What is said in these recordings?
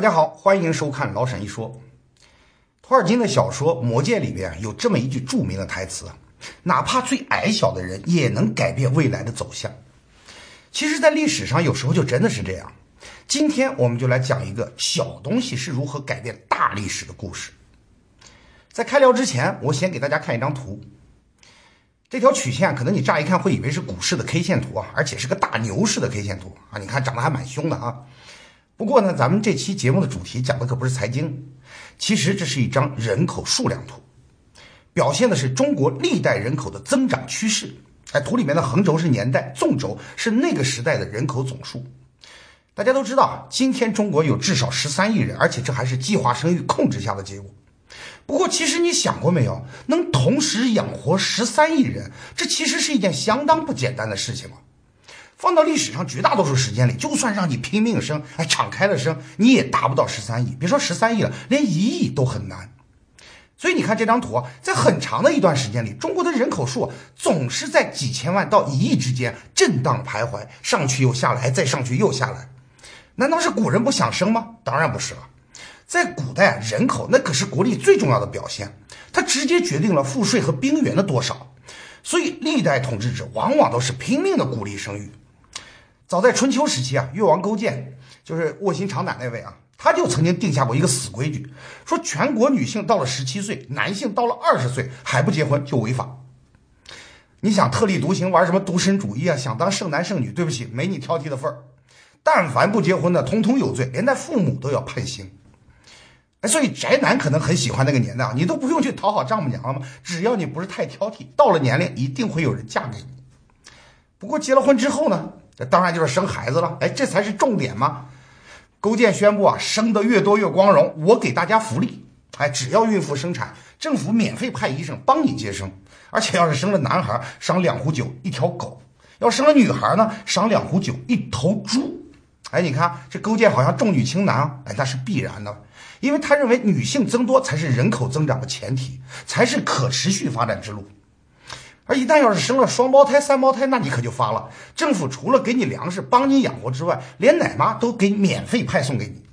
大家好，欢迎收看老沈一说。托尔金的小说《魔戒》里边有这么一句著名的台词：“哪怕最矮小的人也能改变未来的走向。”其实，在历史上有时候就真的是这样。今天我们就来讲一个小东西是如何改变大历史的故事。在开聊之前，我先给大家看一张图。这条曲线可能你乍一看会以为是股市的 K 线图啊，而且是个大牛市的 K 线图啊。你看长得还蛮凶的啊。不过呢，咱们这期节目的主题讲的可不是财经，其实这是一张人口数量图，表现的是中国历代人口的增长趋势。哎，图里面的横轴是年代，纵轴是那个时代的人口总数。大家都知道啊，今天中国有至少十三亿人，而且这还是计划生育控制下的结果。不过，其实你想过没有，能同时养活十三亿人，这其实是一件相当不简单的事情啊。放到历史上绝大多数时间里，就算让你拼命生，哎，敞开了生，你也达不到十三亿。别说十三亿了，连一亿都很难。所以你看这张图，在很长的一段时间里，中国的人口数总是在几千万到一亿之间震荡徘徊，上去又下来，再上去又下来。难道是古人不想生吗？当然不是了。在古代，人口那可是国力最重要的表现，它直接决定了赋税和兵源的多少，所以历代统治者往往都是拼命的鼓励生育。早在春秋时期啊，越王勾践就是卧薪尝胆那位啊，他就曾经定下过一个死规矩，说全国女性到了十七岁，男性到了二十岁还不结婚就违法。你想特立独行，玩什么独身主义啊？想当剩男剩女，对不起，没你挑剔的份儿。但凡不结婚的，通通有罪，连带父母都要判刑。哎，所以宅男可能很喜欢那个年代啊，你都不用去讨好丈母娘了吗？只要你不是太挑剔，到了年龄一定会有人嫁给你。不过结了婚之后呢，当然就是生孩子了。哎，这才是重点嘛。勾践宣布啊，生的越多越光荣，我给大家福利。哎，只要孕妇生产，政府免费派医生帮你接生，而且要是生了男孩，赏两壶酒一条狗；要生了女孩呢，赏两壶酒一头猪。哎，你看这勾践好像重女轻男啊，哎，那是必然的。因为他认为女性增多才是人口增长的前提，才是可持续发展之路。而一旦要是生了双胞胎、三胞胎，那你可就发了。政府除了给你粮食帮你养活之外，连奶妈都给免费派送给你。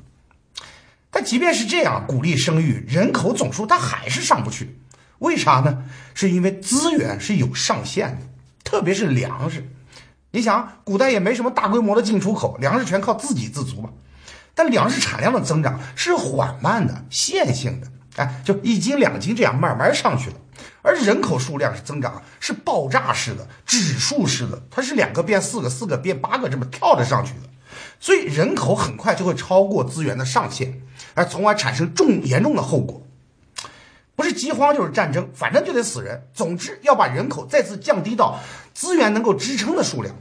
但即便是这样，鼓励生育，人口总数它还是上不去。为啥呢？是因为资源是有上限的，特别是粮食。你想，古代也没什么大规模的进出口，粮食全靠自给自足嘛。但粮食产量的增长是缓慢的、线性的，哎，就一斤两斤这样慢慢上去了。而人口数量是增长，是爆炸式的、指数式的，它是两个变四个，四个变八个这么跳着上去的。所以人口很快就会超过资源的上限，而从而产生重严重的后果，不是饥荒就是战争，反正就得死人。总之要把人口再次降低到资源能够支撑的数量。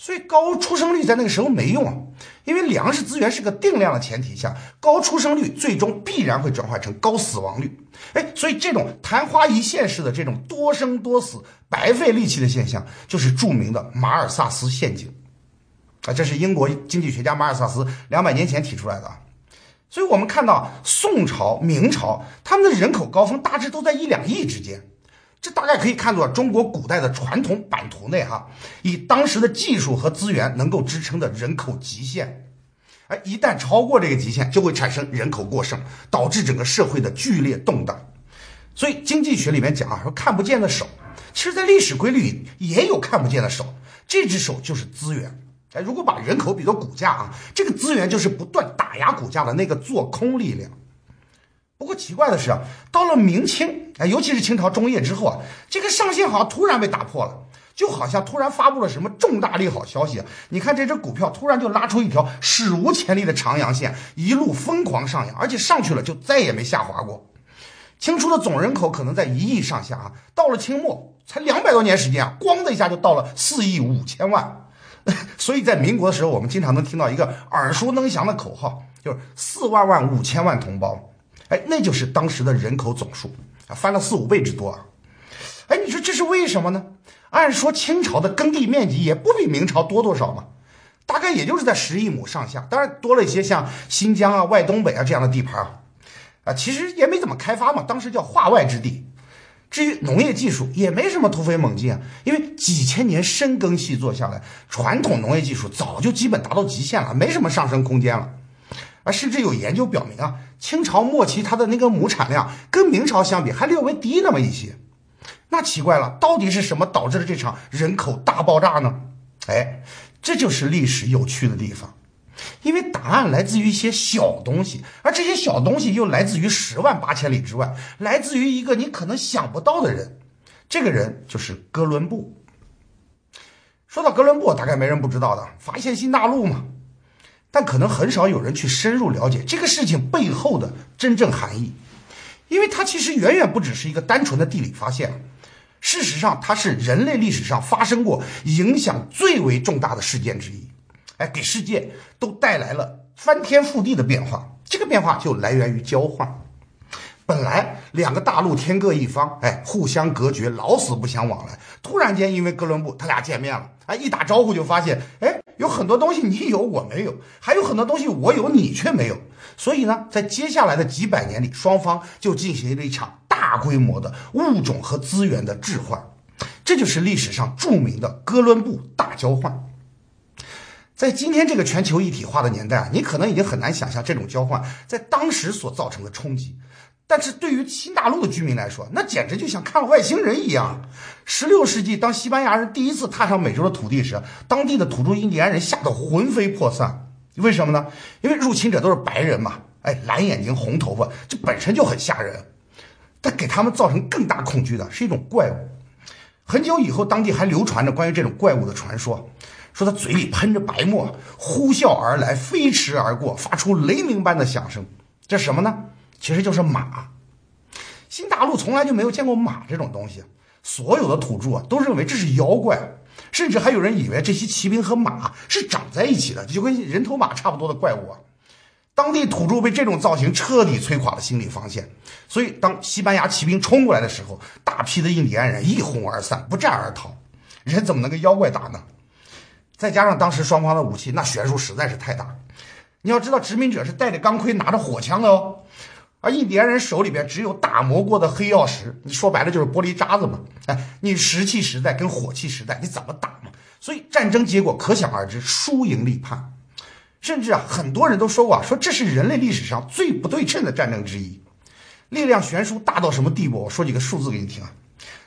所以高出生率在那个时候没用啊，因为粮食资源是个定量的前提下，高出生率最终必然会转化成高死亡率。哎，所以这种昙花一现式的这种多生多死、白费力气的现象，就是著名的马尔萨斯陷阱。啊，这是英国经济学家马尔萨斯两百年前提出来的。所以我们看到宋朝、明朝他们的人口高峰大致都在一两亿之间。这大概可以看作中国古代的传统版图内哈，以当时的技术和资源能够支撑的人口极限，而一旦超过这个极限，就会产生人口过剩，导致整个社会的剧烈动荡。所以经济学里面讲啊，说看不见的手，其实在历史规律里也有看不见的手，这只手就是资源。哎，如果把人口比作股价啊，这个资源就是不断打压股价的那个做空力量。不过奇怪的是啊，到了明清，哎，尤其是清朝中叶之后啊，这个上限好像突然被打破了，就好像突然发布了什么重大利好消息。你看这只股票突然就拉出一条史无前例的长阳线，一路疯狂上扬，而且上去了就再也没下滑过。清初的总人口可能在一亿上下啊，到了清末才两百多年时间啊，咣的一下就到了四亿五千万。所以在民国的时候，我们经常能听到一个耳熟能详的口号，就是四万万五千万同胞。哎，那就是当时的人口总数翻了四五倍之多啊！哎，你说这是为什么呢？按说清朝的耕地面积也不比明朝多多少嘛，大概也就是在十亿亩上下，当然多了一些像新疆啊、外东北啊这样的地盘啊，啊，其实也没怎么开发嘛，当时叫化外之地。至于农业技术，也没什么突飞猛进啊，因为几千年深耕细作下来，传统农业技术早就基本达到极限了，没什么上升空间了。啊，甚至有研究表明啊，清朝末期它的那个亩产量跟明朝相比还略微低那么一些。那奇怪了，到底是什么导致了这场人口大爆炸呢？哎，这就是历史有趣的地方，因为答案来自于一些小东西，而这些小东西又来自于十万八千里之外，来自于一个你可能想不到的人。这个人就是哥伦布。说到哥伦布，大概没人不知道的，发现新大陆嘛。但可能很少有人去深入了解这个事情背后的真正含义，因为它其实远远不只是一个单纯的地理发现。事实上，它是人类历史上发生过影响最为重大的事件之一。哎，给世界都带来了翻天覆地的变化。这个变化就来源于交换。本来两个大陆天各一方，哎，互相隔绝，老死不相往来。突然间，因为哥伦布他俩见面了，哎，一打招呼就发现，哎，有很多东西你有我没有，还有很多东西我有你却没有。所以呢，在接下来的几百年里，双方就进行了一场大规模的物种和资源的置换，这就是历史上著名的哥伦布大交换。在今天这个全球一体化的年代啊，你可能已经很难想象这种交换在当时所造成的冲击。但是对于新大陆的居民来说，那简直就像看了外星人一样。十六世纪，当西班牙人第一次踏上美洲的土地时，当地的土著印第安人吓得魂飞魄散。为什么呢？因为入侵者都是白人嘛，哎，蓝眼睛、红头发，这本身就很吓人。但给他们造成更大恐惧的是一种怪物。很久以后，当地还流传着关于这种怪物的传说，说他嘴里喷着白沫，呼啸而来，飞驰而过，发出雷鸣般的响声。这什么呢？其实就是马，新大陆从来就没有见过马这种东西，所有的土著啊都认为这是妖怪，甚至还有人以为这些骑兵和马是长在一起的，就跟人头马差不多的怪物啊。当地土著被这种造型彻底摧垮了心理防线，所以当西班牙骑兵冲过来的时候，大批的印第安人一哄而散，不战而逃。人怎么能跟妖怪打呢？再加上当时双方的武器那悬殊实在是太大，你要知道殖民者是带着钢盔拿着火枪的哦。而印第安人手里边只有打磨过的黑曜石，你说白了就是玻璃渣子嘛。哎，你石器时代跟火器时代你怎么打嘛？所以战争结果可想而知，输赢立判。甚至啊，很多人都说过啊，说这是人类历史上最不对称的战争之一，力量悬殊大到什么地步？我说几个数字给你听啊。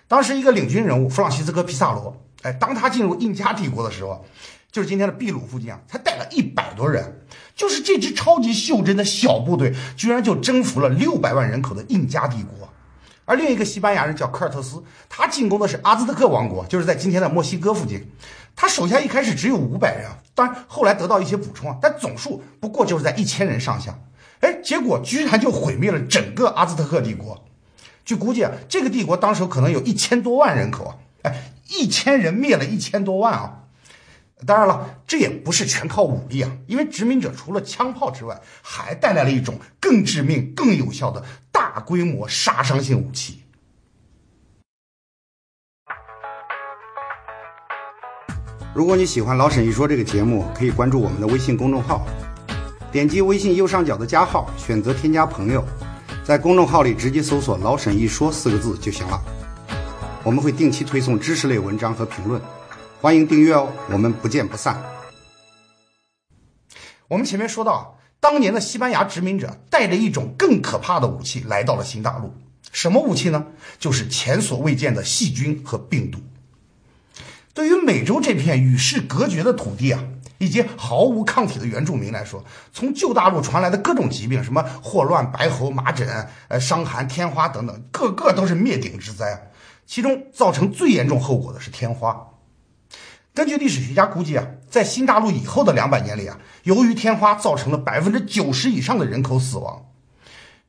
当时一个领军人物弗朗西斯科·皮萨罗，哎，当他进入印加帝国的时候。就是今天的秘鲁附近啊，才带了一百多人，就是这支超级袖珍的小部队，居然就征服了六百万人口的印加帝国。而另一个西班牙人叫科尔特斯，他进攻的是阿兹特克王国，就是在今天的墨西哥附近。他手下一开始只有五百人，当然后来得到一些补充啊，但总数不过就是在一千人上下。哎，结果居然就毁灭了整个阿兹特克帝国。据估计啊，这个帝国当时可能有一千多万人口啊，哎，一千人灭了一千多万啊。当然了，这也不是全靠武力啊，因为殖民者除了枪炮之外，还带来了一种更致命、更有效的大规模杀伤性武器。如果你喜欢老沈一说这个节目，可以关注我们的微信公众号，点击微信右上角的加号，选择添加朋友，在公众号里直接搜索“老沈一说”四个字就行了。我们会定期推送知识类文章和评论。欢迎订阅哦，我们不见不散。我们前面说到，当年的西班牙殖民者带着一种更可怕的武器来到了新大陆，什么武器呢？就是前所未见的细菌和病毒。对于美洲这片与世隔绝的土地啊，以及毫无抗体的原住民来说，从旧大陆传来的各种疾病，什么霍乱、白喉、麻疹、呃伤寒、天花等等，个个都是灭顶之灾。其中造成最严重后果的是天花。根据历史学家估计啊，在新大陆以后的两百年里啊，由于天花造成了百分之九十以上的人口死亡。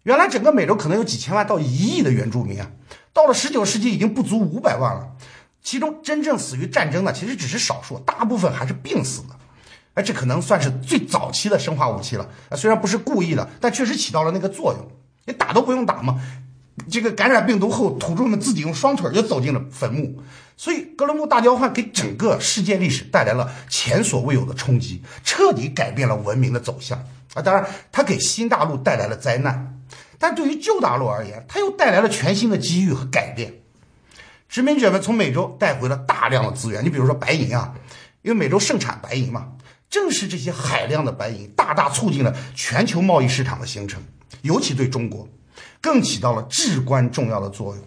原来整个美洲可能有几千万到一亿的原住民啊，到了十九世纪已经不足五百万了。其中真正死于战争的其实只是少数，大部分还是病死的。哎，这可能算是最早期的生化武器了。虽然不是故意的，但确实起到了那个作用。你打都不用打嘛。这个感染病毒后，土著们自己用双腿就走进了坟墓，所以哥伦布大交换给整个世界历史带来了前所未有的冲击，彻底改变了文明的走向啊！当然，它给新大陆带来了灾难，但对于旧大陆而言，它又带来了全新的机遇和改变。殖民者们从美洲带回了大量的资源，你比如说白银啊，因为美洲盛产白银嘛。正是这些海量的白银，大大促进了全球贸易市场的形成，尤其对中国，更起到了至关重要的作用。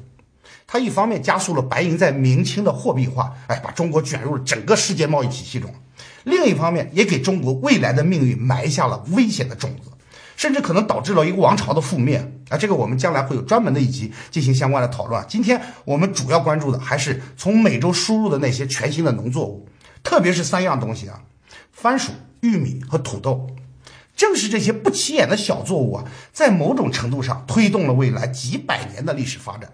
它一方面加速了白银在明清的货币化，哎，把中国卷入了整个世界贸易体系中；另一方面，也给中国未来的命运埋下了危险的种子，甚至可能导致了一个王朝的覆灭。啊，这个我们将来会有专门的一集进行相关的讨论。今天我们主要关注的还是从美洲输入的那些全新的农作物，特别是三样东西啊。番薯、玉米和土豆，正是这些不起眼的小作物啊，在某种程度上推动了未来几百年的历史发展。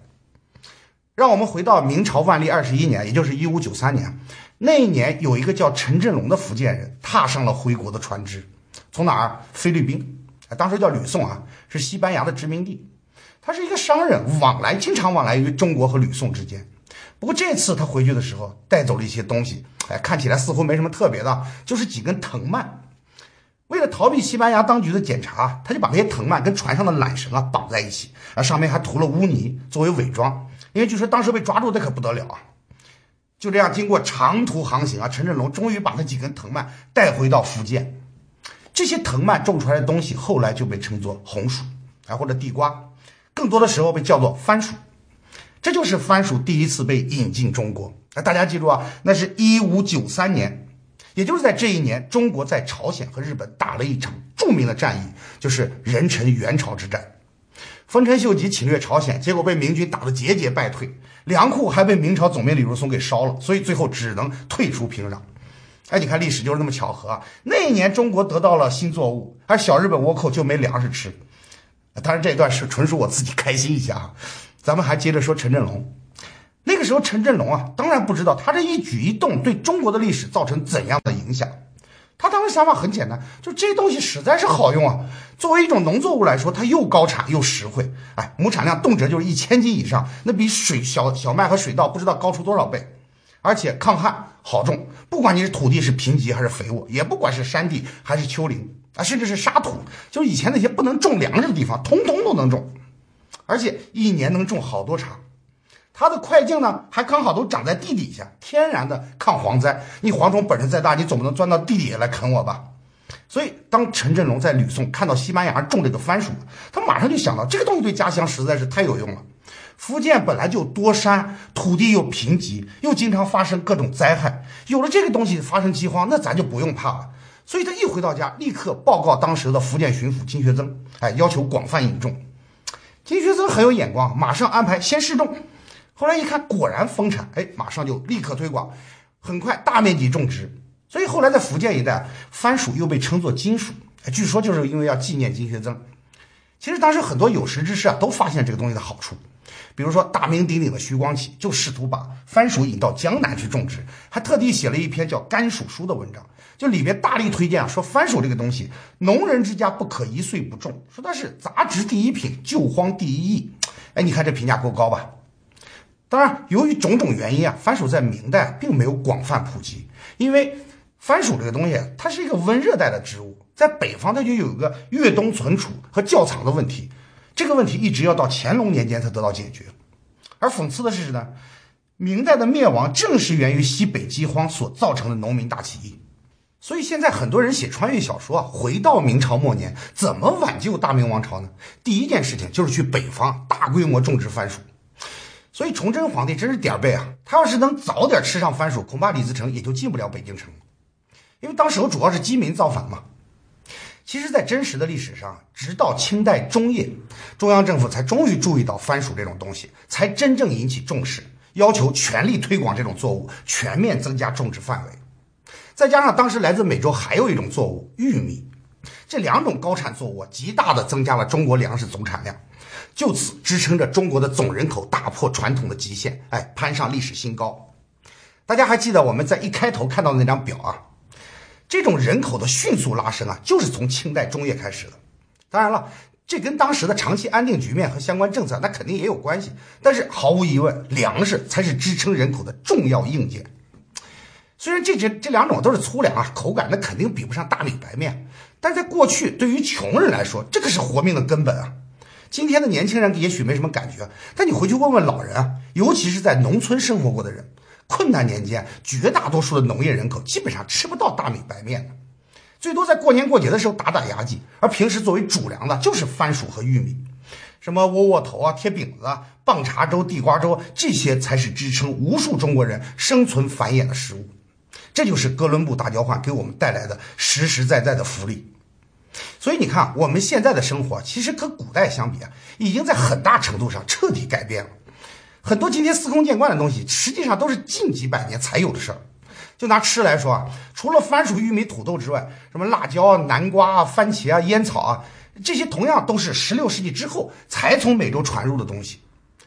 让我们回到明朝万历二十一年，也就是一五九三年，那一年有一个叫陈振龙的福建人踏上了回国的船只，从哪儿？菲律宾，当时叫吕宋啊，是西班牙的殖民地。他是一个商人，往来经常往来于中国和吕宋之间。不过这次他回去的时候带走了一些东西，哎，看起来似乎没什么特别的，就是几根藤蔓。为了逃避西班牙当局的检查，他就把那些藤蔓跟船上的缆绳啊绑在一起，啊，上面还涂了污泥作为伪装。因为据说当时被抓住，那可不得了啊！就这样，经过长途航行啊，陈振龙终于把那几根藤蔓带回到福建。这些藤蔓种出来的东西，后来就被称作红薯，啊，或者地瓜，更多的时候被叫做番薯。这就是番薯第一次被引进中国。那大家记住啊，那是一五九三年，也就是在这一年，中国在朝鲜和日本打了一场著名的战役，就是壬辰元朝之战。丰臣秀吉侵略朝鲜，结果被明军打得节节败退，粮库还被明朝总兵李如松给烧了，所以最后只能退出平壤。哎，你看历史就是那么巧合啊！那一年中国得到了新作物，而小日本倭寇就没粮食吃。当然这段是纯属我自己开心一下啊。咱们还接着说陈振龙，那个时候陈振龙啊，当然不知道他这一举一动对中国的历史造成怎样的影响。他当时想法很简单，就这东西实在是好用啊。作为一种农作物来说，它又高产又实惠，哎，亩产量动辄就是一千斤以上，那比水小小麦和水稻不知道高出多少倍。而且抗旱好种，不管你是土地是贫瘠还是肥沃，也不管是山地还是丘陵啊，甚至是沙土，就是以前那些不能种粮食的地方，通通都能种。而且一年能种好多茬，它的块茎呢还刚好都长在地底下，天然的抗蝗灾。你蝗虫本事再大，你总不能钻到地底下来啃我吧？所以当陈振龙在吕宋看到西班牙种这个番薯，他马上就想到这个东西对家乡实在是太有用了。福建本来就多山，土地又贫瘠，又经常发生各种灾害，有了这个东西发生饥荒，那咱就不用怕了。所以他一回到家，立刻报告当时的福建巡抚金学增，哎，要求广泛引种。金学增很有眼光，马上安排先试种，后来一看果然丰产，哎，马上就立刻推广，很快大面积种植。所以后来在福建一带，番薯又被称作金薯，据说就是因为要纪念金学增。其实当时很多有识之士啊，都发现这个东西的好处，比如说大名鼎鼎的徐光启就试图把番薯引到江南去种植，还特地写了一篇叫《甘薯书》的文章。就里面大力推荐啊，说番薯这个东西，农人之家不可一岁不种，说它是杂植第一品，救荒第一义。哎，你看这评价够高吧？当然，由于种种原因啊，番薯在明代并没有广泛普及，因为番薯这个东西它是一个温热带的植物，在北方它就有个越冬存储和窖藏的问题，这个问题一直要到乾隆年间才得到解决。而讽刺的是呢，明代的灭亡正是源于西北饥荒所造成的农民大起义。所以现在很多人写穿越小说啊，回到明朝末年，怎么挽救大明王朝呢？第一件事情就是去北方大规模种植番薯。所以崇祯皇帝真是点儿背啊！他要是能早点吃上番薯，恐怕李自成也就进不了北京城。因为当时主要是饥民造反嘛。其实，在真实的历史上，直到清代中叶，中央政府才终于注意到番薯这种东西，才真正引起重视，要求全力推广这种作物，全面增加种植范围。再加上当时来自美洲还有一种作物玉米，这两种高产作物极大的增加了中国粮食总产量，就此支撑着中国的总人口打破传统的极限，哎，攀上历史新高。大家还记得我们在一开头看到的那张表啊？这种人口的迅速拉升啊，就是从清代中叶开始的。当然了，这跟当时的长期安定局面和相关政策那肯定也有关系。但是毫无疑问，粮食才是支撑人口的重要硬件。虽然这这这两种都是粗粮啊，口感那肯定比不上大米白面，但在过去对于穷人来说，这可是活命的根本啊。今天的年轻人也许没什么感觉，但你回去问问老人啊，尤其是在农村生活过的人，困难年间绝大多数的农业人口基本上吃不到大米白面的。最多在过年过节的时候打打牙祭，而平时作为主粮的就是番薯和玉米。什么窝窝头啊、贴饼子啊、棒碴粥、地瓜粥，这些才是支撑无数中国人生存繁衍的食物。这就是哥伦布大交换给我们带来的实实在在的福利。所以你看，我们现在的生活其实和古代相比啊，已经在很大程度上彻底改变了。很多今天司空见惯的东西，实际上都是近几百年才有的事儿。就拿吃来说啊，除了番薯、玉米、土豆之外，什么辣椒啊、南瓜啊、番茄啊、烟草啊。这些同样都是十六世纪之后才从美洲传入的东西，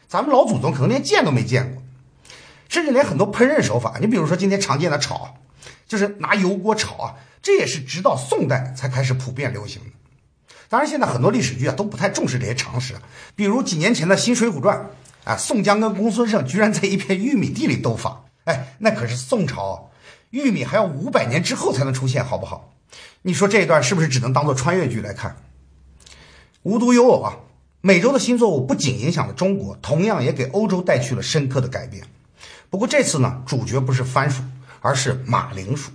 咱们老祖宗可能连见都没见过，甚至连很多烹饪手法，你比如说今天常见的炒，就是拿油锅炒啊，这也是直到宋代才开始普遍流行的。当然，现在很多历史剧啊都不太重视这些常识，比如几年前的新《水浒传》，啊，宋江跟公孙胜居然在一片玉米地里斗法，哎，那可是宋朝，玉米还要五百年之后才能出现，好不好？你说这一段是不是只能当做穿越剧来看？无独有偶啊，美洲的新作物不仅影响了中国，同样也给欧洲带去了深刻的改变。不过这次呢，主角不是番薯，而是马铃薯。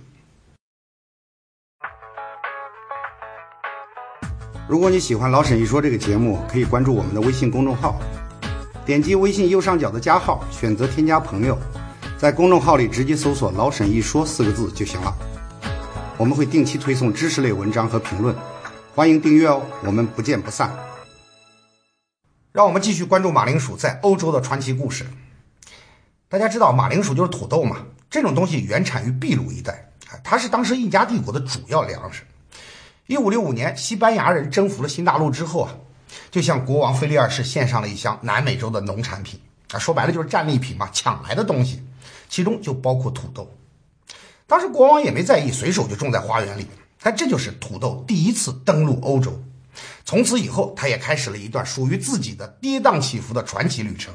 如果你喜欢老沈一说这个节目，可以关注我们的微信公众号，点击微信右上角的加号，选择添加朋友，在公众号里直接搜索“老沈一说”四个字就行了。我们会定期推送知识类文章和评论。欢迎订阅哦，我们不见不散。让我们继续关注马铃薯在欧洲的传奇故事。大家知道马铃薯就是土豆嘛？这种东西原产于秘鲁一带，它是当时印加帝国的主要粮食。一五六五年，西班牙人征服了新大陆之后啊，就向国王腓力二世献上了一箱南美洲的农产品啊，说白了就是战利品嘛，抢来的东西，其中就包括土豆。当时国王也没在意，随手就种在花园里。但这就是土豆第一次登陆欧洲，从此以后，他也开始了一段属于自己的跌宕起伏的传奇旅程。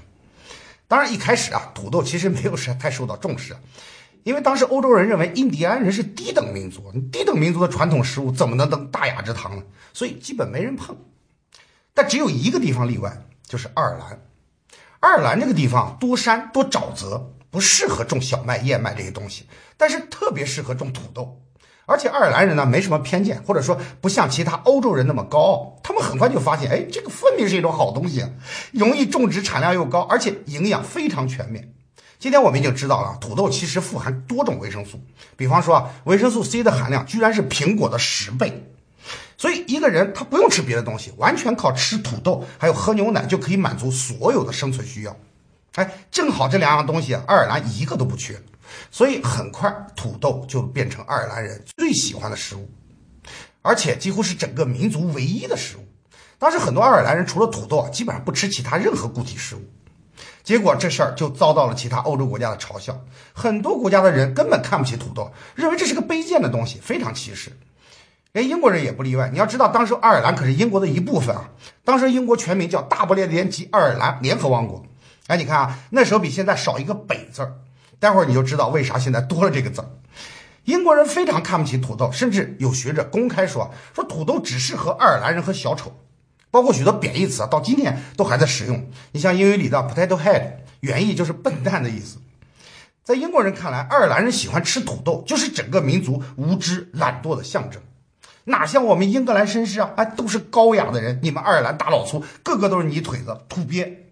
当然，一开始啊，土豆其实没有是太受到重视，因为当时欧洲人认为印第安人是低等民族，低等民族的传统食物怎么能登大雅之堂呢？所以基本没人碰。但只有一个地方例外，就是爱尔兰。爱尔兰这个地方多山多沼泽，不适合种小麦、燕麦这些东西，但是特别适合种土豆。而且爱尔兰人呢没什么偏见，或者说不像其他欧洲人那么高傲，他们很快就发现，哎，这个分明是一种好东西，容易种植，产量又高，而且营养非常全面。今天我们已经知道了，土豆其实富含多种维生素，比方说啊，维生素 C 的含量居然是苹果的十倍，所以一个人他不用吃别的东西，完全靠吃土豆还有喝牛奶就可以满足所有的生存需要。哎，正好这两样东西，爱尔兰一个都不缺。所以很快，土豆就变成爱尔兰人最喜欢的食物，而且几乎是整个民族唯一的食物。当时很多爱尔兰人除了土豆啊，基本上不吃其他任何固体食物。结果这事儿就遭到了其他欧洲国家的嘲笑，很多国家的人根本看不起土豆，认为这是个卑贱的东西，非常歧视。连英国人也不例外。你要知道，当时爱尔兰可是英国的一部分啊。当时英国全名叫大不列颠及爱尔兰联合王国。哎，你看啊，那时候比现在少一个北字儿。待会儿你就知道为啥现在多了这个字儿。英国人非常看不起土豆，甚至有学者公开说说土豆只适合爱尔兰人和小丑，包括许多贬义词啊，到今天都还在使用。你像英语里的 potato head，原意就是笨蛋的意思。在英国人看来，爱尔兰人喜欢吃土豆，就是整个民族无知懒惰的象征。哪像我们英格兰绅士啊，哎，都是高雅的人，你们爱尔兰大老粗，个个都是泥腿子、土鳖。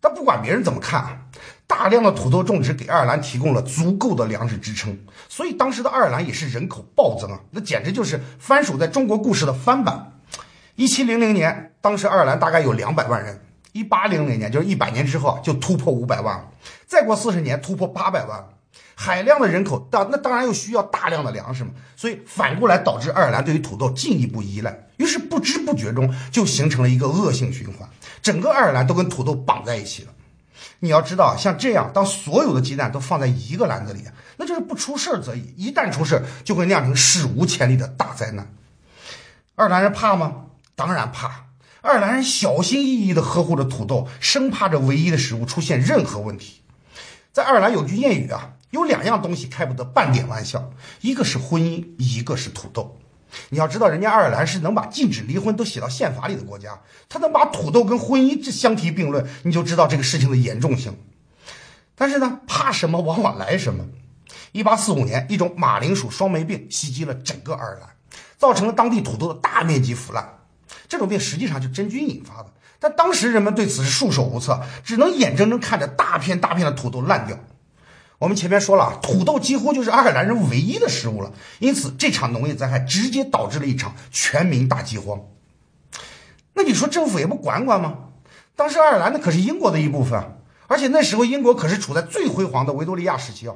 但不管别人怎么看啊。大量的土豆种植给爱尔兰提供了足够的粮食支撑，所以当时的爱尔兰也是人口暴增啊，那简直就是番薯在中国故事的翻版。一七零零年，当时爱尔兰大概有两百万人；一八零零年，就是一百年之后，就突破五百万了；再过四十年，突破八百万。海量的人口，当那当然又需要大量的粮食嘛，所以反过来导致爱尔兰对于土豆进一步依赖，于是不知不觉中就形成了一个恶性循环，整个爱尔兰都跟土豆绑在一起了。你要知道，像这样，当所有的鸡蛋都放在一个篮子里，那就是不出事则已；一旦出事，就会酿成史无前例的大灾难。爱尔兰人怕吗？当然怕。爱尔兰人小心翼翼地呵护着土豆，生怕这唯一的食物出现任何问题。在爱尔兰有句谚语啊，有两样东西开不得半点玩笑，一个是婚姻，一个是土豆。你要知道，人家爱尔兰是能把禁止离婚都写到宪法里的国家，他能把土豆跟婚姻这相提并论，你就知道这个事情的严重性。但是呢，怕什么往往来什么。一八四五年，一种马铃薯双霉病袭击了整个爱尔兰，造成了当地土豆的大面积腐烂。这种病实际上就真菌引发的，但当时人们对此是束手无策，只能眼睁睁看着大片大片的土豆烂掉。我们前面说了，土豆几乎就是爱尔兰人唯一的食物了，因此这场农业灾害直接导致了一场全民大饥荒。那你说政府也不管管吗？当时爱尔兰那可是英国的一部分啊，而且那时候英国可是处在最辉煌的维多利亚时期啊，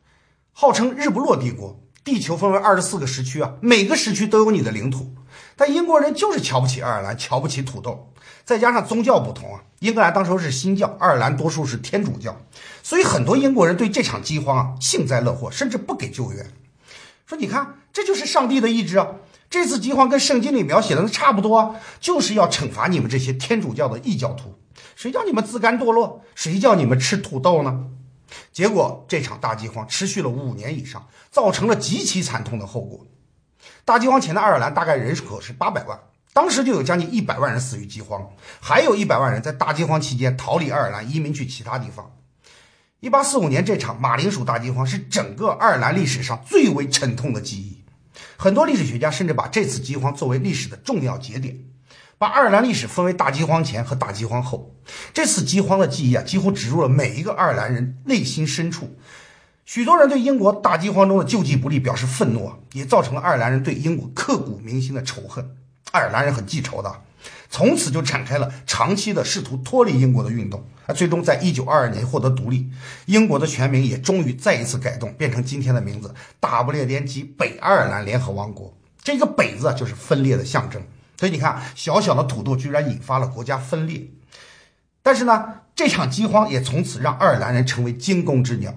号称日不落帝国。地球分为二十四个时区啊，每个时区都有你的领土，但英国人就是瞧不起爱尔兰，瞧不起土豆，再加上宗教不同啊，英格兰当时是新教，爱尔兰多数是天主教，所以很多英国人对这场饥荒啊幸灾乐祸，甚至不给救援，说你看这就是上帝的意志啊，这次饥荒跟圣经里描写的那差不多，就是要惩罚你们这些天主教的异教徒，谁叫你们自甘堕落，谁叫你们吃土豆呢？结果这场大饥荒持续了五年以上，造成了极其惨痛的后果。大饥荒前的爱尔兰大概人口是八百万，当时就有将近一百万人死于饥荒，还有一百万人在大饥荒期间逃离爱尔兰，移民去其他地方。一八四五年这场马铃薯大饥荒是整个爱尔兰历史上最为沉痛的记忆，很多历史学家甚至把这次饥荒作为历史的重要节点。把爱尔兰历史分为大饥荒前和大饥荒后，这次饥荒的记忆啊，几乎植入了每一个爱尔兰人内心深处。许多人对英国大饥荒中的救济不力表示愤怒，也造成了爱尔兰人对英国刻骨铭心的仇恨。爱尔兰人很记仇的，从此就展开了长期的试图脱离英国的运动。啊，最终在一九二二年获得独立，英国的全名也终于再一次改动，变成今天的名字——大不列颠及北爱尔兰联合王国。这个“北”字就是分裂的象征。所以你看，小小的土豆居然引发了国家分裂。但是呢，这场饥荒也从此让爱尔兰人成为惊弓之鸟。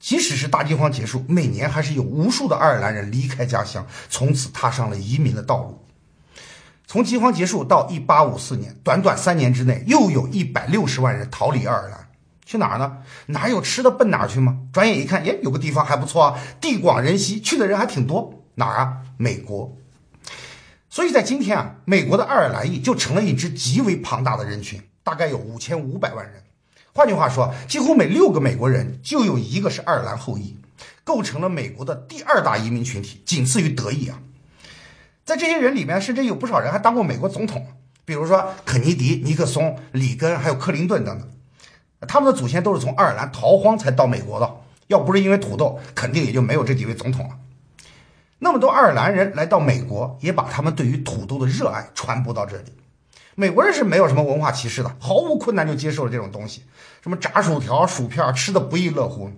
即使是大饥荒结束，每年还是有无数的爱尔兰人离开家乡，从此踏上了移民的道路。从饥荒结束到一八五四年，短短三年之内，又有一百六十万人逃离爱尔兰，去哪儿呢？哪有吃的奔哪儿去吗？转眼一看，耶，有个地方还不错啊，地广人稀，去的人还挺多。哪儿啊？美国。所以在今天啊，美国的爱尔兰裔就成了一支极为庞大的人群，大概有五千五百万人。换句话说，几乎每六个美国人就有一个是爱尔兰后裔，构成了美国的第二大移民群体，仅次于德裔啊。在这些人里面，甚至有不少人还当过美国总统，比如说肯尼迪、尼克松、里根，还有克林顿等等。他们的祖先都是从爱尔兰逃荒才到美国的，要不是因为土豆，肯定也就没有这几位总统了。那么多爱尔兰人来到美国，也把他们对于土豆的热爱传播到这里。美国人是没有什么文化歧视的，毫无困难就接受了这种东西，什么炸薯条、薯片，吃的不亦乐乎。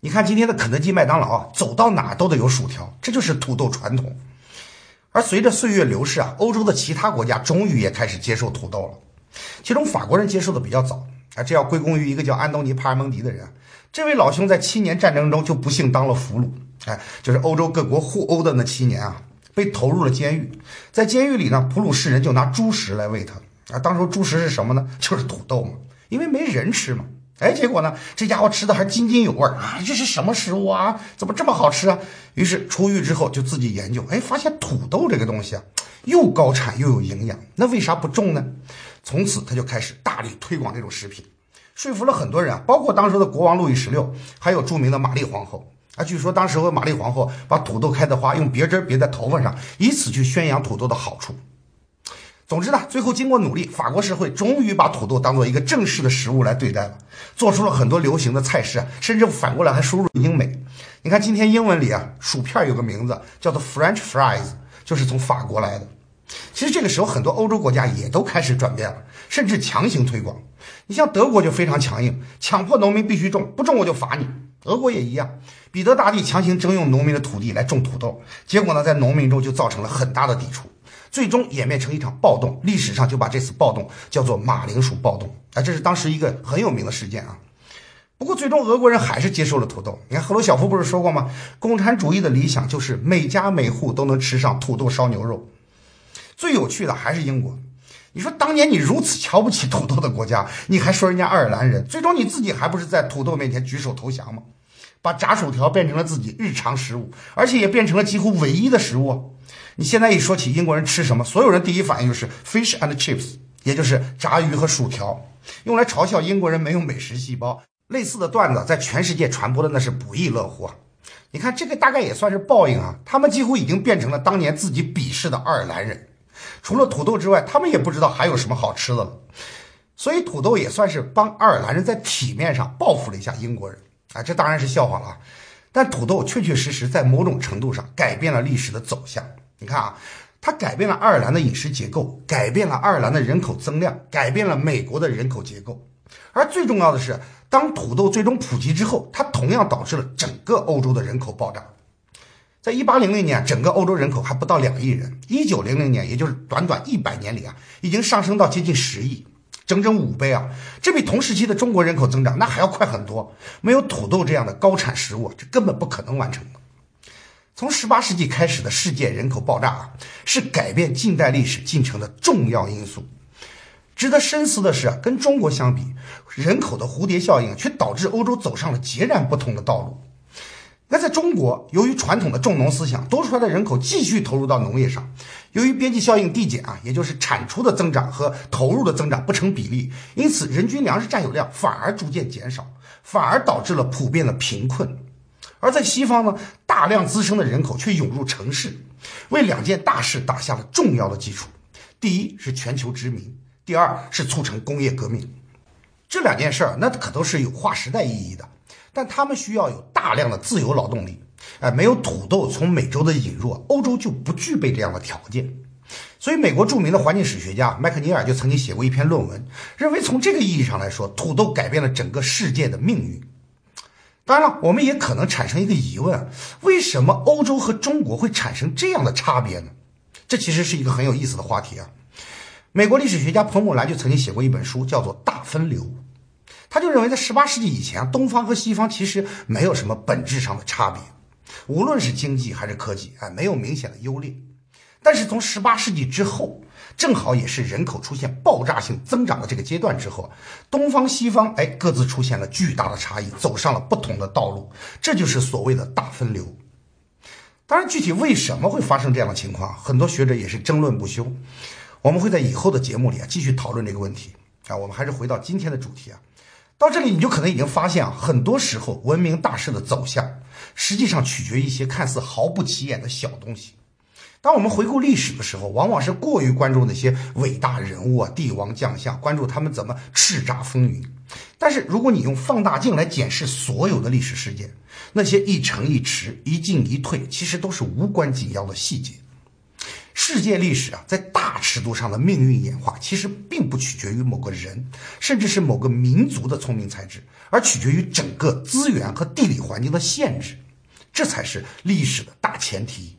你看今天的肯德基、麦当劳啊，走到哪都得有薯条，这就是土豆传统。而随着岁月流逝啊，欧洲的其他国家终于也开始接受土豆了。其中法国人接受的比较早，啊，这要归功于一个叫安东尼·帕尔蒙迪的人。这位老兄在七年战争中就不幸当了俘虏。哎，就是欧洲各国互殴的那七年啊，被投入了监狱。在监狱里呢，普鲁士人就拿猪食来喂他啊。当时猪食是什么呢？就是土豆嘛，因为没人吃嘛。哎，结果呢，这家伙吃的还津津有味啊！这是什么食物啊？怎么这么好吃啊？于是出狱之后就自己研究，哎，发现土豆这个东西啊，又高产又有营养，那为啥不种呢？从此他就开始大力推广这种食品，说服了很多人啊，包括当时的国王路易十六，还有著名的玛丽皇后。啊，据说当时玛丽皇后把土豆开的花用别针别在头发上，以此去宣扬土豆的好处。总之呢，最后经过努力，法国社会终于把土豆当做一个正式的食物来对待了，做出了很多流行的菜式啊，甚至反过来还输入英美。你看今天英文里啊，薯片有个名字叫做 French fries，就是从法国来的。其实这个时候很多欧洲国家也都开始转变了，甚至强行推广。你像德国就非常强硬，强迫农民必须种，不种我就罚你。俄国也一样，彼得大帝强行征用农民的土地来种土豆，结果呢，在农民中就造成了很大的抵触，最终演变成一场暴动。历史上就把这次暴动叫做马铃薯暴动啊，这是当时一个很有名的事件啊。不过最终俄国人还是接受了土豆。你看赫鲁晓夫不是说过吗？共产主义的理想就是每家每户都能吃上土豆烧牛肉。最有趣的还是英国，你说当年你如此瞧不起土豆的国家，你还说人家爱尔兰人，最终你自己还不是在土豆面前举手投降吗？把炸薯条变成了自己日常食物，而且也变成了几乎唯一的食物。你现在一说起英国人吃什么，所有人第一反应就是 fish and chips，也就是炸鱼和薯条，用来嘲笑英国人没有美食细胞。类似的段子在全世界传播的那是不亦乐乎啊！你看，这个大概也算是报应啊！他们几乎已经变成了当年自己鄙视的爱尔兰人，除了土豆之外，他们也不知道还有什么好吃的了。所以，土豆也算是帮爱尔兰人在体面上报复了一下英国人啊！这当然是笑话了，但土豆确确实实在某种程度上改变了历史的走向。你看啊，它改变了爱尔兰的饮食结构，改变了爱尔兰的人口增量，改变了美国的人口结构。而最重要的是，当土豆最终普及之后，它同样导致了整个欧洲的人口爆炸。在一八零零年，整个欧洲人口还不到两亿人；一九零零年，也就是短短一百年里啊，已经上升到接近十亿，整整五倍啊！这比同时期的中国人口增长那还要快很多。没有土豆这样的高产食物，这根本不可能完成的。从十八世纪开始的世界人口爆炸啊，是改变近代历史进程的重要因素。值得深思的是，跟中国相比，人口的蝴蝶效应却导致欧洲走上了截然不同的道路。那在中国，由于传统的重农思想，多出来的人口继续投入到农业上，由于边际效应递减啊，也就是产出的增长和投入的增长不成比例，因此人均粮食占有量反而逐渐减少，反而导致了普遍的贫困。而在西方呢，大量滋生的人口却涌入城市，为两件大事打下了重要的基础：第一是全球殖民。第二是促成工业革命，这两件事儿那可都是有划时代意义的，但他们需要有大量的自由劳动力，哎，没有土豆从美洲的引入，欧洲就不具备这样的条件。所以，美国著名的环境史学家麦克尼尔就曾经写过一篇论文，认为从这个意义上来说，土豆改变了整个世界的命运。当然了，我们也可能产生一个疑问：为什么欧洲和中国会产生这样的差别呢？这其实是一个很有意思的话题啊。美国历史学家彭姆兰就曾经写过一本书，叫做《大分流》。他就认为，在十八世纪以前，东方和西方其实没有什么本质上的差别，无论是经济还是科技，哎，没有明显的优劣。但是从十八世纪之后，正好也是人口出现爆炸性增长的这个阶段之后，东方西方哎各自出现了巨大的差异，走上了不同的道路，这就是所谓的大分流。当然，具体为什么会发生这样的情况，很多学者也是争论不休。我们会在以后的节目里啊继续讨论这个问题啊。我们还是回到今天的主题啊。到这里你就可能已经发现啊，很多时候文明大势的走向，实际上取决于一些看似毫不起眼的小东西。当我们回顾历史的时候，往往是过于关注那些伟大人物啊、帝王将相，关注他们怎么叱咤风云。但是如果你用放大镜来检视所有的历史事件，那些一成一迟、一进一退，其实都是无关紧要的细节。世界历史啊，在大尺度上的命运演化，其实并不取决于某个人，甚至是某个民族的聪明才智，而取决于整个资源和地理环境的限制，这才是历史的大前提。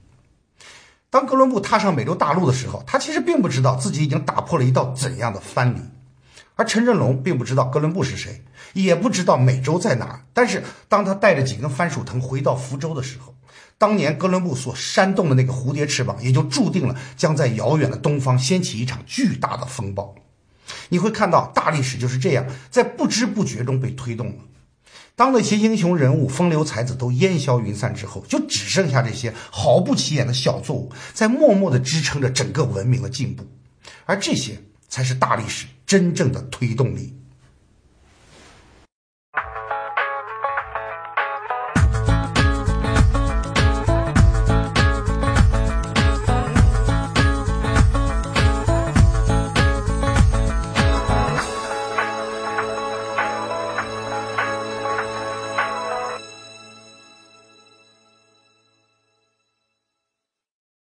当哥伦布踏上美洲大陆的时候，他其实并不知道自己已经打破了一道怎样的藩篱，而陈振龙并不知道哥伦布是谁，也不知道美洲在哪。但是，当他带着几根番薯藤回到福州的时候，当年哥伦布所扇动的那个蝴蝶翅膀，也就注定了将在遥远的东方掀起一场巨大的风暴。你会看到，大历史就是这样，在不知不觉中被推动了。当那些英雄人物、风流才子都烟消云散之后，就只剩下这些毫不起眼的小作物，在默默地支撑着整个文明的进步。而这些才是大历史真正的推动力。